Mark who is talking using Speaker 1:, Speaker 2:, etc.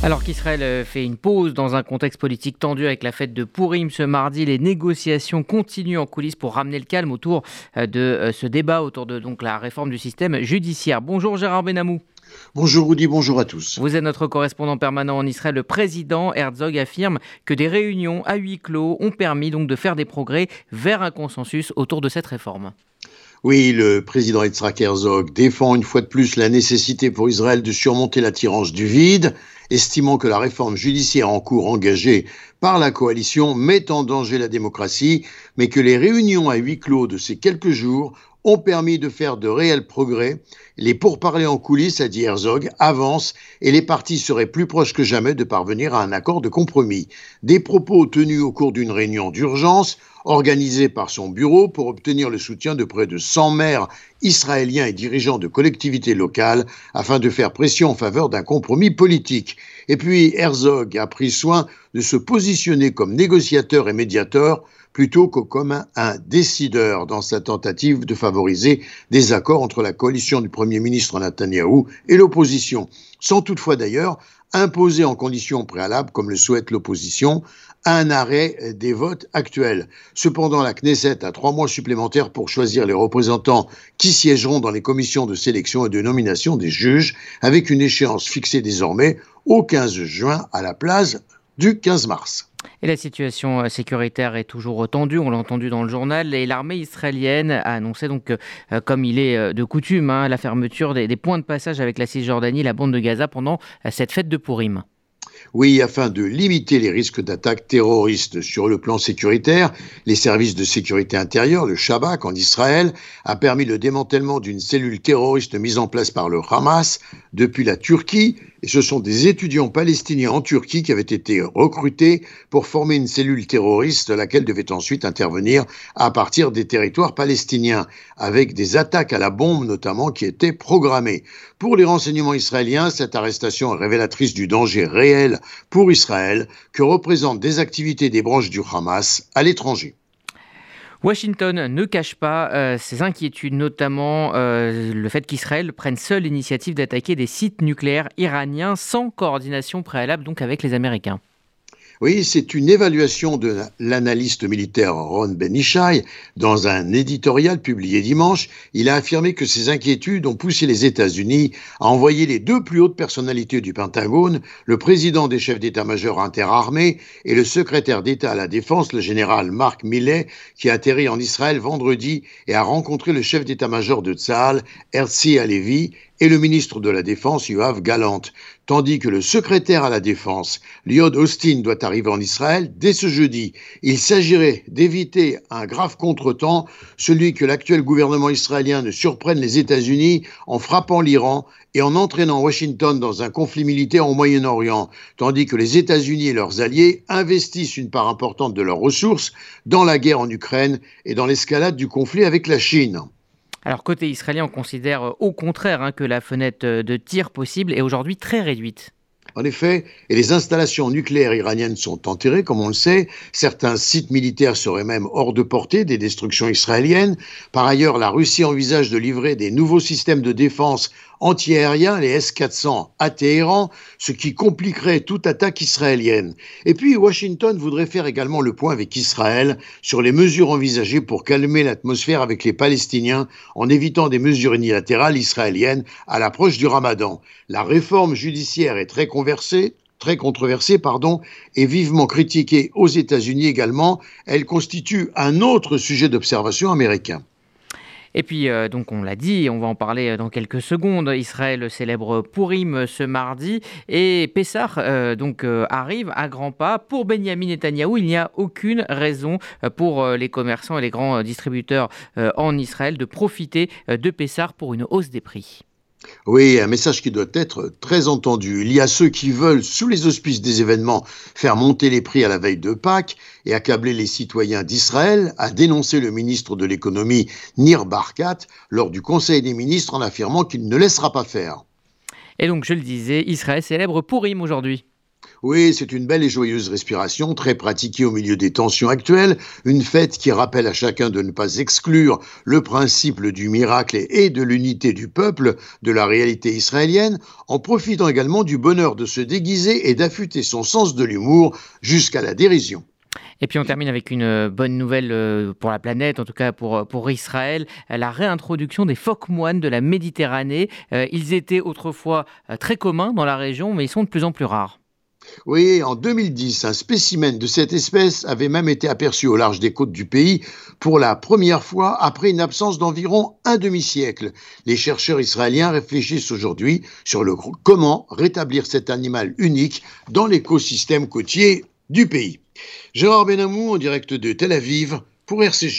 Speaker 1: Alors qu'Israël euh, fait une pause dans un contexte politique tendu avec la fête de Purim ce mardi, les négociations continuent en coulisses pour ramener le calme autour euh, de euh, ce débat autour de donc la réforme du système judiciaire. Bonjour Gérard Benamou.
Speaker 2: Bonjour Rudy, bonjour à tous.
Speaker 1: Vous êtes notre correspondant permanent en Israël. Le président Herzog affirme que des réunions à huis clos ont permis donc de faire des progrès vers un consensus autour de cette réforme.
Speaker 2: Oui, le président Yitzhak Herzog défend une fois de plus la nécessité pour Israël de surmonter la tirance du vide, estimant que la réforme judiciaire en cours engagée par la coalition met en danger la démocratie, mais que les réunions à huis clos de ces quelques jours ont permis de faire de réels progrès. Les pourparlers en coulisses, a dit Herzog, avancent et les partis seraient plus proches que jamais de parvenir à un accord de compromis. Des propos tenus au cours d'une réunion d'urgence organisé par son bureau pour obtenir le soutien de près de 100 maires israéliens et dirigeants de collectivités locales afin de faire pression en faveur d'un compromis politique. Et puis Herzog a pris soin de se positionner comme négociateur et médiateur plutôt que comme un, décideur dans sa tentative de favoriser des accords entre la coalition du Premier ministre Netanyahou et l'opposition, sans toutefois d'ailleurs imposer en conditions préalables, comme le souhaite l'opposition, un arrêt des votes actuels. Cependant, la Knesset a trois mois supplémentaires pour choisir les représentants qui siégeront dans les commissions de sélection et de nomination des juges, avec une échéance fixée désormais au 15 juin à la place du 15 mars.
Speaker 1: Et la situation euh, sécuritaire est toujours tendue, on l'a entendu dans le journal, et l'armée israélienne a annoncé donc, euh, comme il est euh, de coutume, hein, la fermeture des, des, points de passage avec la Cisjordanie, la bande de Gaza pendant cette fête de Purim.
Speaker 2: Oui, afin de limiter les risques d'attaques terroristes sur le plan sécuritaire, les services de sécurité intérieure, le Shabak en Israël, a permis le démantèlement d'une cellule terroriste mise en place par le Hamas depuis la Turquie. Et ce sont des étudiants palestiniens en Turquie qui avaient été recrutés pour former une cellule terroriste, laquelle devait ensuite intervenir à partir des territoires palestiniens, avec des attaques à la bombe notamment qui étaient programmées. Pour les renseignements israéliens, cette arrestation est révélatrice du danger réel pour Israël que représentent des activités des branches du Hamas à l'étranger.
Speaker 1: Washington ne cache pas euh, ses inquiétudes, notamment euh, le fait qu'Israël prenne seule l'initiative d'attaquer des sites nucléaires iraniens sans coordination préalable donc avec les Américains.
Speaker 2: Oui, c'est une évaluation de l'analyste militaire Ron Benishai dans un éditorial publié dimanche. Il a affirmé que ces inquiétudes ont poussé les États-Unis à envoyer les deux plus hautes personnalités du Pentagone, le président des chefs d'état-major interarmés et le secrétaire d'État à la Défense, le général Mark Milley, qui a atterri en Israël vendredi et a rencontré le chef d'état-major de Tzahal, Herzi Alevi, et le ministre de la Défense, Yoav Galant, tandis que le secrétaire à la Défense, Lyod Austin, doit arriver en Israël dès ce jeudi. Il s'agirait d'éviter un grave contretemps, celui que l'actuel gouvernement israélien ne surprenne les États-Unis en frappant l'Iran et en entraînant Washington dans un conflit militaire au Moyen-Orient, tandis que les États-Unis et leurs alliés investissent une part importante de leurs ressources dans la guerre en Ukraine et dans l'escalade du conflit avec la Chine.
Speaker 1: Alors côté israélien, on considère euh, au contraire hein, que la fenêtre euh, de tir possible est aujourd'hui très réduite.
Speaker 2: En effet, et les installations nucléaires iraniennes sont enterrées, comme on le sait. Certains sites militaires seraient même hors de portée des destructions israéliennes. Par ailleurs, la Russie envisage de livrer des nouveaux systèmes de défense antiaériens, les S-400, à Téhéran, ce qui compliquerait toute attaque israélienne. Et puis, Washington voudrait faire également le point avec Israël sur les mesures envisagées pour calmer l'atmosphère avec les Palestiniens en évitant des mesures unilatérales israéliennes à l'approche du Ramadan. La réforme judiciaire est très conversée, très controversée, pardon, et vivement critiquée aux États-Unis également. Elle constitue un autre sujet d'observation américain.
Speaker 1: Et puis, euh, donc, on l'a dit, on va en parler euh, dans quelques secondes. Israël célèbre Purim euh, ce mardi et Pessah donc arrive à grands pas. Pour Benjamin Netanyahou, il n'y a aucune raison pour les commerçants et les grands distributeurs en Israël de profiter de Pessah pour une hausse des prix.
Speaker 2: Oui, un message qui doit être très entendu. Il y a ceux qui veulent, sous les auspices des événements, faire monter les prix à la veille de Pâques et accabler les citoyens d'Israël, a dénoncé le ministre de l'économie Nir Barkat lors du Conseil des ministres en affirmant qu'il ne laissera pas faire.
Speaker 1: Et donc, je le disais, Israël célèbre Purim aujourd'hui.
Speaker 2: Oui, c'est une belle et joyeuse respiration, très pratiquée au milieu des tensions actuelles, une fête qui rappelle à chacun de ne pas exclure le principe du miracle et de l'unité du peuple de la réalité israélienne, en profitant également du bonheur de se déguiser et d'affûter son sens de l'humour jusqu'à la dérision.
Speaker 1: Et puis on termine avec une euh, bonne nouvelle euh, pour la planète, en tout cas pour, pour Israël, la réintroduction des phoques moines de la Méditerranée. Ils étaient autrefois très communs dans la région, mais ils sont de plus en plus rares.
Speaker 2: Oui, en 2010, un spécimen de cette espèce avait même été aperçu au large des côtes du pays pour la première fois après une absence d'environ un demi-siècle. Les chercheurs israéliens réfléchissent aujourd'hui sur le comment rétablir cet animal unique dans l'écosystème côtier du pays. Gérard Benamou en direct de Tel Aviv pour RCJ.